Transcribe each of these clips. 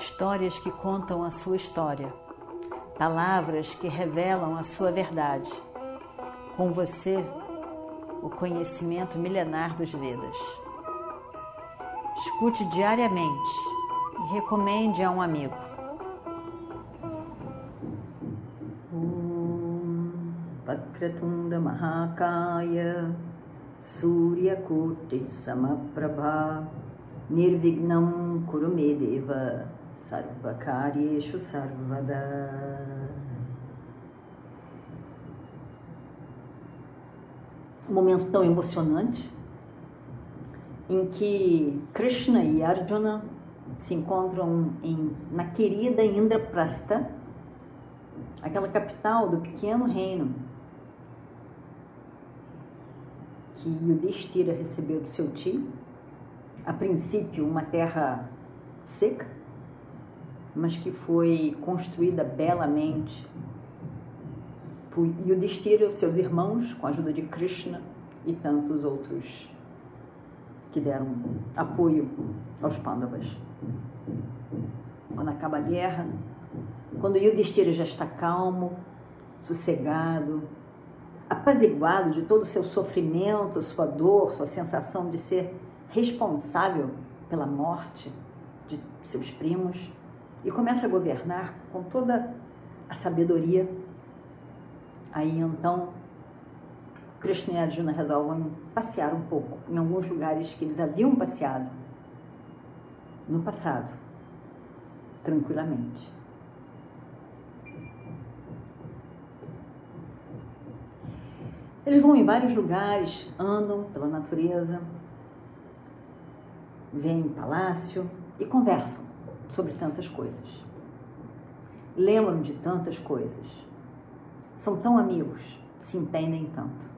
Histórias que contam a sua história, palavras que revelam a sua verdade. Com você, o conhecimento milenar dos Vedas. Escute diariamente e recomende a um amigo. Vakratunda Mahakaya Suryakoti Samaprabha Nirvignam Kurumedeva Sarvakaryeshu Sarvada. Um momento tão emocionante em que Krishna e Arjuna se encontram em, na querida Indraprastha, aquela capital do pequeno reino que Yudhishthira recebeu do seu tio, a princípio uma terra seca, mas que foi construída belamente Yudhishthira e os seus irmãos, com a ajuda de Krishna e tantos outros que deram apoio aos Pandavas. Quando acaba a guerra, quando Yudhishthira já está calmo, sossegado, apaziguado de todo o seu sofrimento, sua dor, sua sensação de ser responsável pela morte de seus primos, e começa a governar com toda a sabedoria. Aí então Krishna e Arjuna resolvem passear um pouco em alguns lugares que eles haviam passeado no passado, tranquilamente. Eles vão em vários lugares, andam pela natureza, vêm em palácio e conversam sobre tantas coisas. Lembram de tantas coisas. São tão amigos, se entendem tanto.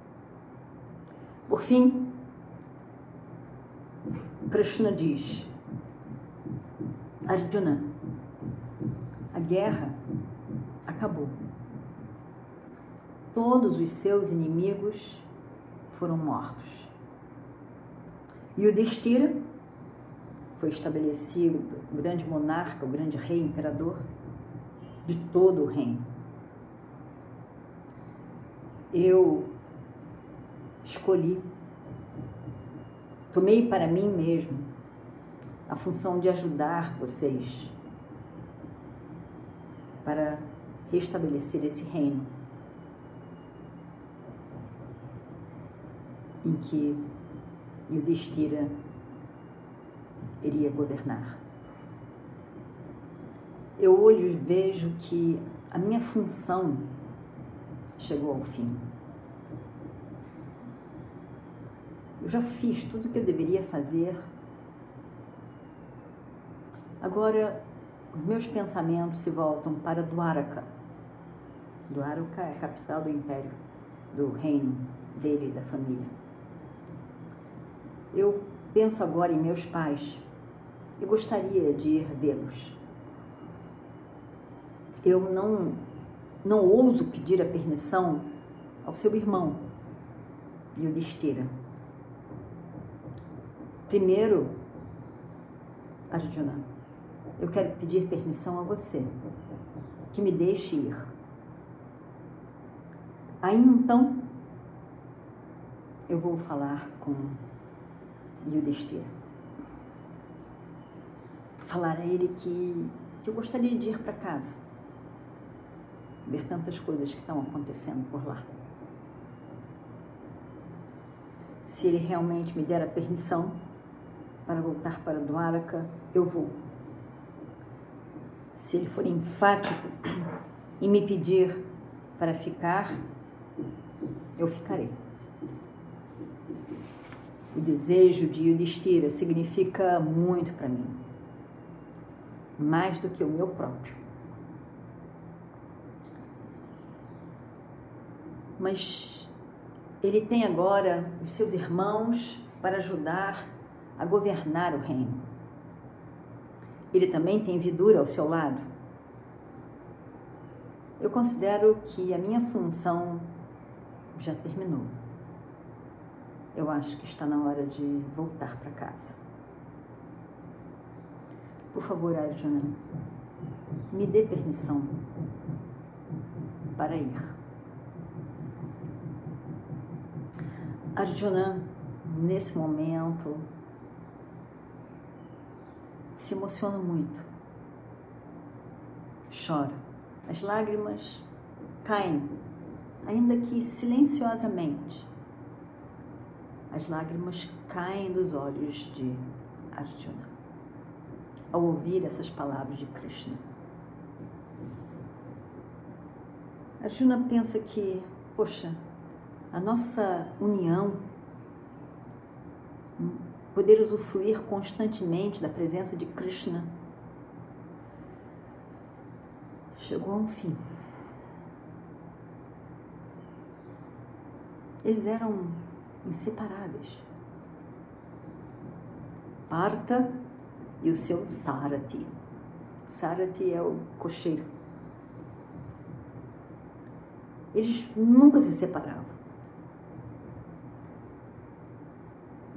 Por fim, Krishna diz: Arjuna, a guerra acabou todos os seus inimigos foram mortos. E o Destira foi estabelecido o grande monarca, o grande rei imperador de todo o reino. Eu escolhi, tomei para mim mesmo a função de ajudar vocês para restabelecer esse reino em que Yudhishthira iria governar. Eu olho e vejo que a minha função chegou ao fim. Eu já fiz tudo o que eu deveria fazer. Agora, os meus pensamentos se voltam para Dwaraka. Dwaraka é a capital do império, do reino dele e da família. Eu penso agora em meus pais e gostaria de ir vê-los. Eu não, não ouso pedir a permissão ao seu irmão, Yudhishthira. Primeiro, Arjuna, eu quero pedir permissão a você, que me deixe ir. Aí então, eu vou falar com Yudhishthira. Falar a ele que, que eu gostaria de ir para casa, ver tantas coisas que estão acontecendo por lá. Se ele realmente me der a permissão para voltar para Dwaraka, eu vou. Se ele for enfático em me pedir para ficar, eu ficarei. O desejo de Yudhishthira significa muito para mim, mais do que o meu próprio. Mas ele tem agora os seus irmãos para ajudar a governar o reino. Ele também tem Vidura ao seu lado. Eu considero que a minha função já terminou eu acho que está na hora de voltar para casa. Por favor, Arjuna, me dê permissão para ir. Arjuna, nesse momento, se emociona muito, chora. As lágrimas caem, ainda que silenciosamente. As lágrimas caem dos olhos de Arjuna ao ouvir essas palavras de Krishna. Arjuna pensa que, poxa, a nossa união, poder usufruir constantemente da presença de Krishna, chegou a um fim. Eles eram inseparáveis. Parta e o seu Sarati. Sarati é o cocheiro. Eles nunca se separavam.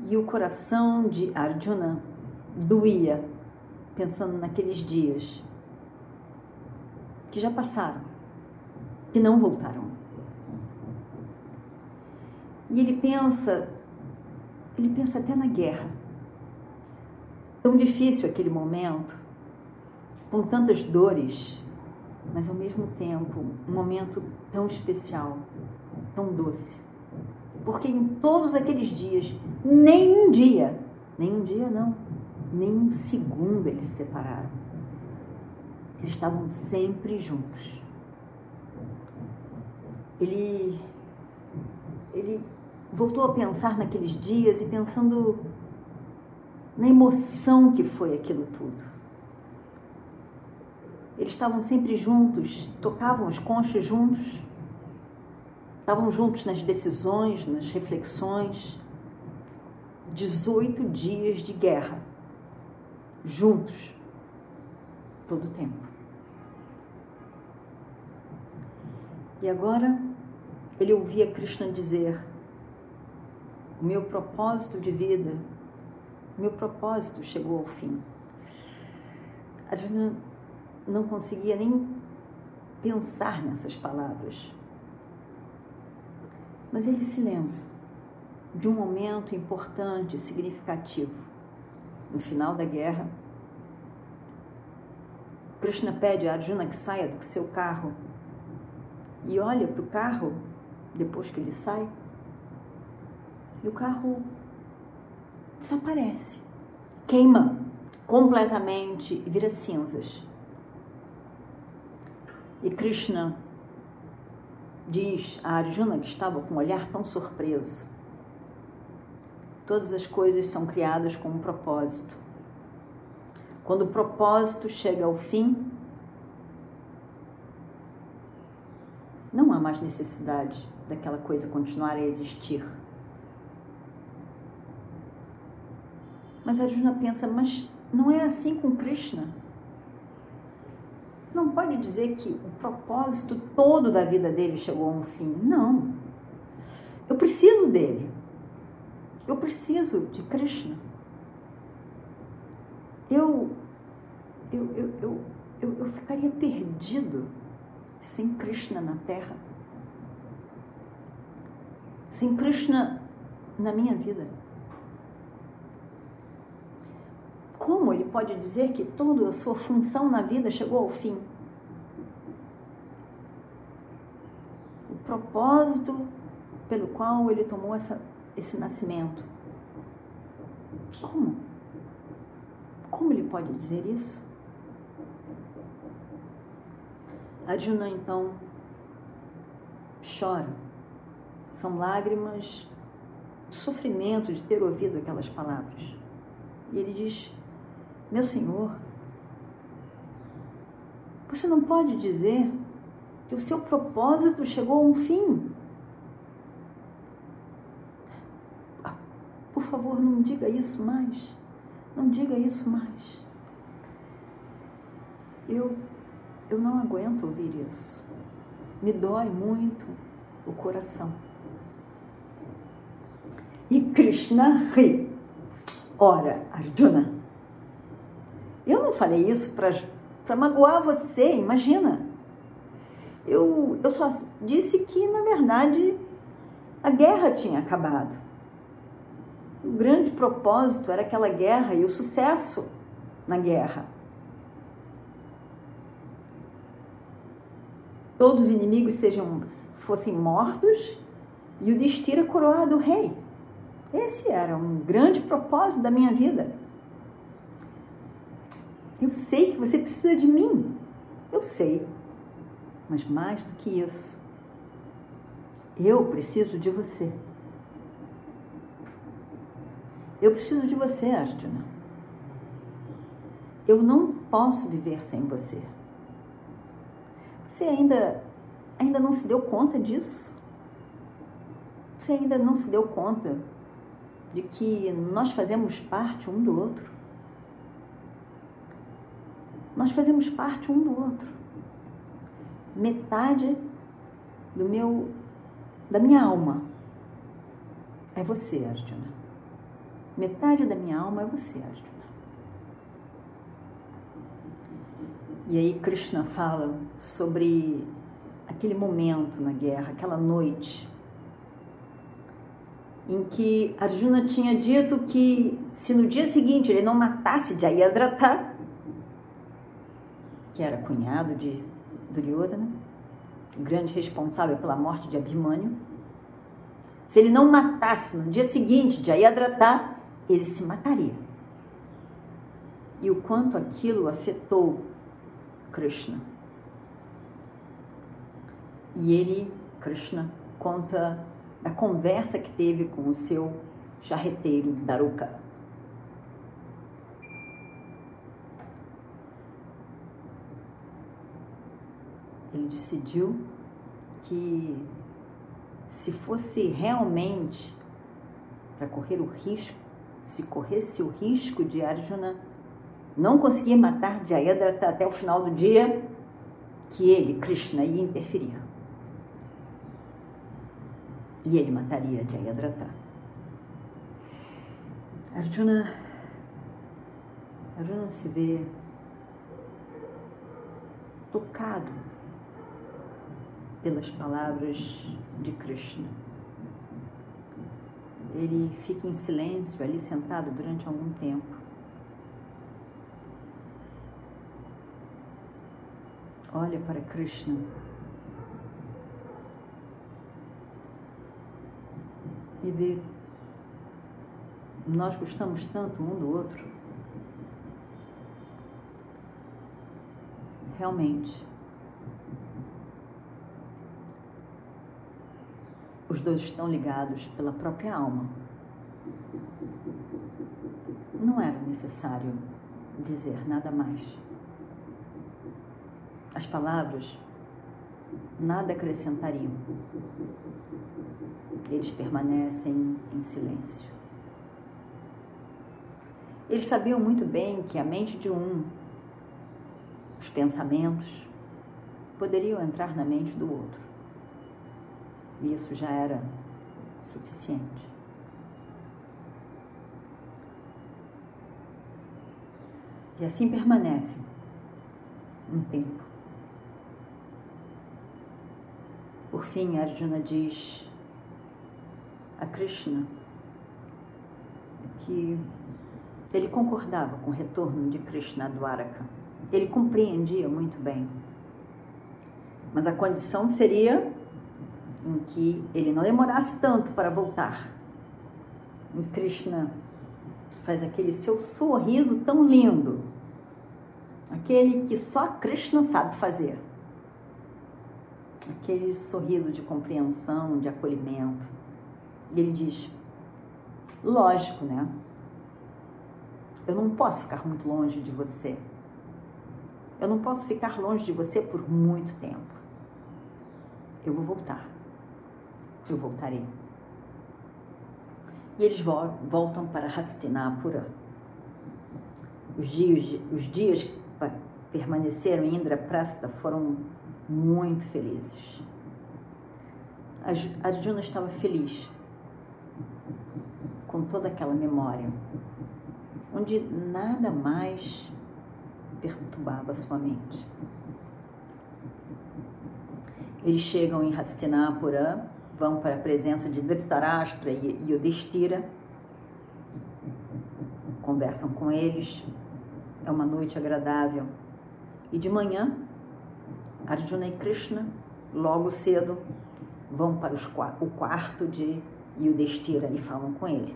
E o coração de Arjuna doía, pensando naqueles dias que já passaram, que não voltarão. E ele pensa, ele pensa até na guerra. Tão difícil aquele momento, com tantas dores, mas ao mesmo tempo um momento tão especial, tão doce. Porque em todos aqueles dias, nem um dia, nem um dia não, nem um segundo eles se separaram. Eles estavam sempre juntos. Ele, ele voltou a pensar naqueles dias e pensando na emoção que foi aquilo tudo. Eles estavam sempre juntos, tocavam as conchas juntos, estavam juntos nas decisões, nas reflexões. 18 dias de guerra, juntos, todo o tempo. E agora ele ouvia Krishna dizer: O meu propósito de vida, meu propósito chegou ao fim. Arjuna não conseguia nem pensar nessas palavras. Mas ele se lembra de um momento importante, significativo. No final da guerra, Krishna pede a Arjuna que saia do seu carro e olha para o carro depois que ele sai e o carro desaparece, queima completamente e vira cinzas. E Krishna diz a Arjuna, que estava com um olhar tão surpreso: Todas as coisas são criadas com um propósito. Quando o propósito chega ao fim, não há mais necessidade daquela coisa continuar a existir. Mas Arjuna pensa, mas não é assim com Krishna não pode dizer que o propósito todo da vida dele chegou a um fim. Não. Eu preciso dele. Eu preciso de Krishna. Eu, eu, eu, eu, eu, eu ficaria perdido sem Krishna na Terra. Sem Krishna na minha vida. Como ele pode dizer que toda a sua função na vida chegou ao fim? O propósito pelo qual ele tomou essa, esse nascimento. Como? Como ele pode dizer isso? Arjuna então chora. São lágrimas sofrimento de ter ouvido aquelas palavras. E ele diz: meu Senhor, você não pode dizer que o seu propósito chegou a um fim. Por favor, não diga isso mais. Não diga isso mais. Eu, eu não aguento ouvir isso. Me dói muito o coração. E Krishna ri. Ora, Arjuna, Eu não falei isso para magoar você, imagina. Eu, eu só disse que, na verdade, a guerra tinha acabado. O grande propósito era aquela guerra e o sucesso na guerra. Todos os inimigos sejam, fossem mortos e o Destira coroado rei. Esse era um grande propósito da minha vida. Eu sei que você precisa de mim. Eu sei. Mas mais do que isso, eu preciso de você. Eu preciso de você, Arjuna. Eu não posso viver sem você. Você ainda ainda não se deu conta disso? Você ainda não se deu conta de que nós fazemos parte um do outro? Nós fazemos parte um do outro. Metade do meu da minha alma é você, Arjuna. Metade da minha alma é você, Arjuna. E aí Krishna fala sobre aquele momento na guerra, aquela noite, em que Arjuna tinha dito que se no dia seguinte ele não matasse Jayadratha, que era cunhado de Duryodhana, o grande responsável pela morte de Abhimanyu, se ele não matasse no dia seguinte Jayadratha, ele se mataria. E o quanto aquilo afetou Krishna. E ele, Krishna, conta da conversa que teve com o seu charreteiro Daruka. Ele decidiu que se fosse realmente para correr o risco, se corresse o risco de Arjuna não conseguir matar Jayadratha até o final do dia, que ele, Krishna, ia interferir. E ele mataria Jayadratha. Arjuna, Arjuna se vê tocado pelas palavras de Krishna. Ele fica em silêncio ali sentado durante algum tempo. olha para Krishna. E vê, nós gostamos tanto um do outro. Realmente, os dois estão ligados pela própria alma. Não era necessário dizer nada mais. As palavras nada acrescentariam. Eles permanecem em silêncio. Eles sabiam muito bem que a mente de um, os pensamentos, poderiam entrar na mente do outro. E isso já era suficiente. E assim permanecem um tempo. Por fim, Arjuna diz a Krishna que ele concordava com o retorno de Krishna a Dwaraka. Ele compreendia muito bem. Mas a condição seria em que ele não demorasse tanto para voltar. E Krishna faz aquele seu sorriso tão lindo, aquele que só Krishna sabe fazer aquele sorriso de compreensão, de acolhimento. E ele diz: lógico, né? Eu não posso ficar muito longe de você. Eu não posso ficar longe de você por muito tempo. Eu vou voltar. Eu voltarei. E eles voltam para Hastinapura. Os dias, os dias que permaneceram em Indraprastha foram muito felizes. Arjuna estava feliz com toda aquela memória, onde nada mais perturbava sua mente. Eles chegam em Hastinapura, vão para a presença de Dhritarashtra e Yudhishthira, conversam com eles, é uma noite agradável. E de manhã, Arjuna e Krishna, logo cedo, vão para os, o quarto de Yudhishthira e falam com ele.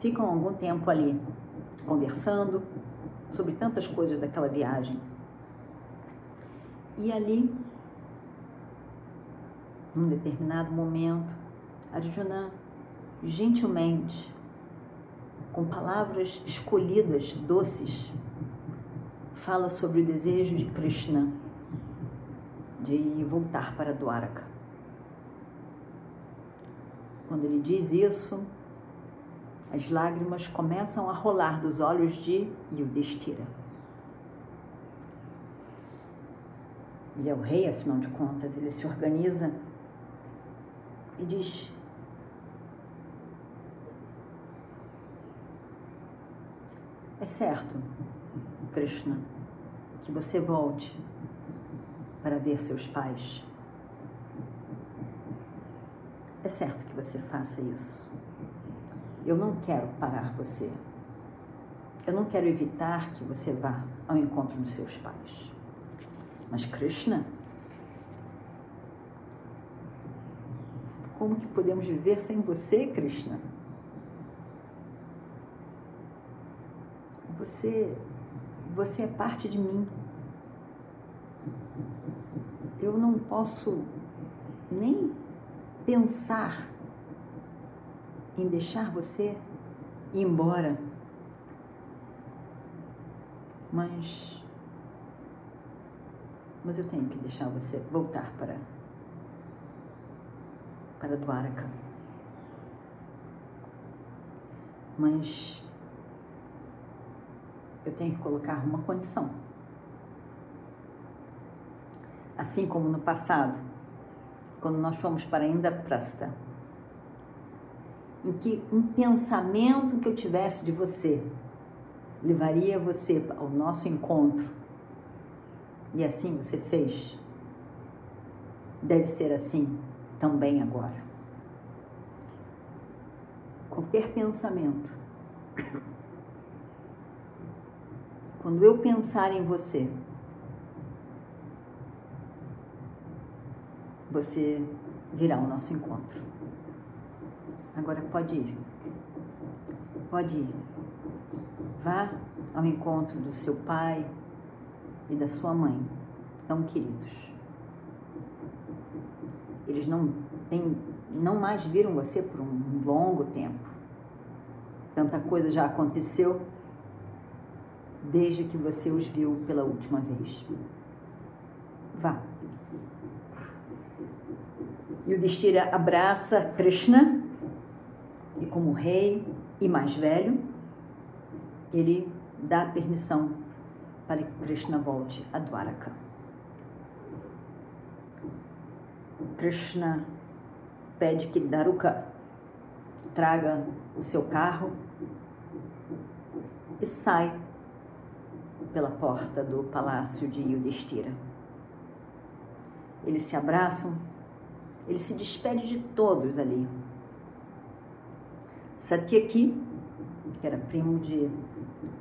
Ficam algum tempo ali conversando sobre tantas coisas daquela viagem. E ali, num determinado momento, Arjuna gentilmente, com palavras escolhidas, doces, fala sobre o desejo de Krishna de voltar para Dwaraka. Quando ele diz isso, as lágrimas começam a rolar dos olhos de Yudhishthira. Ele é o rei, afinal de contas, ele se organiza e diz: É certo, Krishna, que você volte para ver seus pais. É certo que você faça isso. Eu não quero parar você. Eu não quero evitar que você vá ao encontro dos seus pais. Mas Krishna, como que podemos viver sem você, Krishna? Você, você é parte de mim. Eu não posso nem pensar em deixar você ir embora. Mas mas eu tenho que deixar você voltar para para Dwaraka. Mas eu tenho que colocar uma condição. Assim como no passado, quando nós fomos para Indraprastha, em que um pensamento que eu tivesse de você levaria você ao nosso encontro e assim você fez. Deve ser assim também agora. Qualquer pensamento, quando eu pensar em você, você virá ao nosso encontro. Agora pode ir. Pode ir. Vá ao encontro do seu pai e da sua mãe, tão queridos. Eles não têm, não mais viram você por um longo tempo. Tanta coisa já aconteceu desde que você os viu pela última vez. Vá. E o Destira abraça Krishna e como rei e mais velho, ele dá permissão para que Krishna volte a Dwaraka. Krishna pede que Daruka traga o seu carro e sai pela porta do palácio de Yudhishthira. Eles se abraçam, ele se despede de todos ali, Satyaki, que era primo de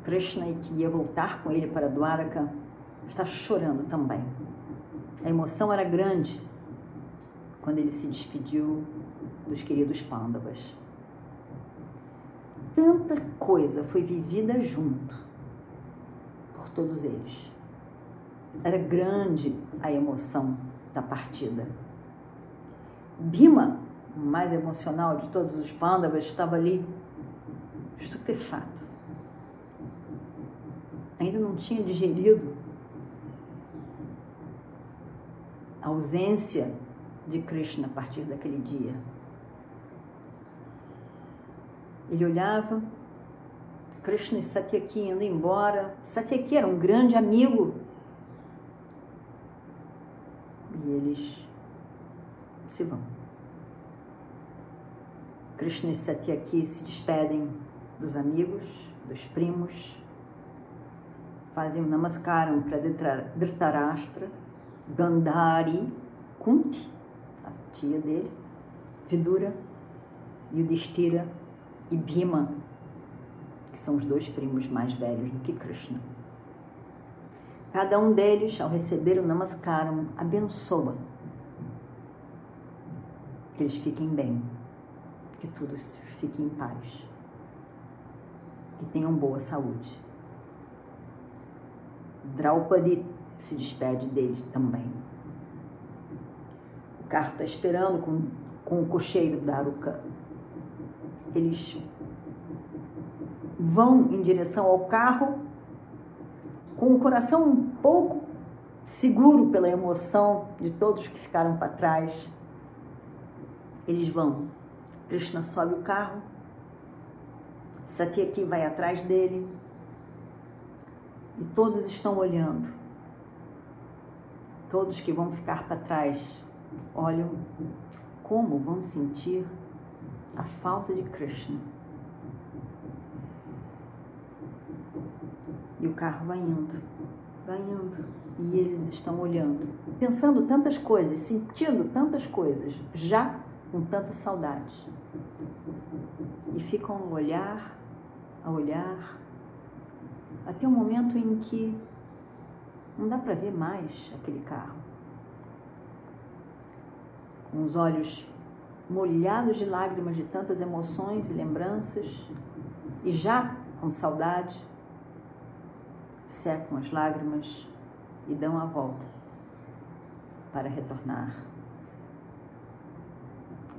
Krishna e que ia voltar com ele para Dwaraka, está chorando também. A emoção era grande quando ele se despediu dos queridos Pandavas. Tanta coisa foi vivida junto por todos eles. Era grande a emoção da partida. Bima o mais emocional de todos os pândavas, estava ali estupefato. Ainda não tinha digerido a ausência de Krishna a partir daquele dia. Ele olhava, Krishna e Satyaki indo embora. Satyaki era um grande amigo. E eles se vão. Krishna e Satyaki se despedem dos amigos, dos primos, fazem um namaskaram para Dhritarashtra, Gandhari, Kunti, tia dele, Vidura, Yudhishthira e Bhima, que são os dois primos mais velhos do que Krishna. Cada um deles, ao receber o Namaskaram, abençoa que eles fiquem bem, que tudo fique em paz, que tenham boa saúde. Draupadi se despede dele também. Carro está esperando com, com o cocheiro da Aruca. Eles vão em direção ao carro com o coração um pouco seguro pela emoção de todos que ficaram para trás. Eles vão. Krishna sobe o carro. Satyaki vai atrás dele. E todos estão olhando. Todos que vão ficar para trás olham como vão sentir a falta de Krishna. E o carro vai indo, vai indo. E eles estão olhando, pensando tantas coisas, sentindo tantas coisas, já com tanta saudade. E ficam a olhar, a olhar, até o momento em que não dá para ver mais aquele carro. Com os olhos molhados de lágrimas de tantas emoções e lembranças, e já com saudade, secam as lágrimas e dão a volta para retornar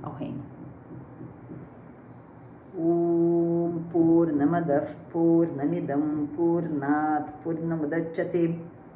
ao reino. Om Purnamadav Purnamidam Purnat Purnamudachyate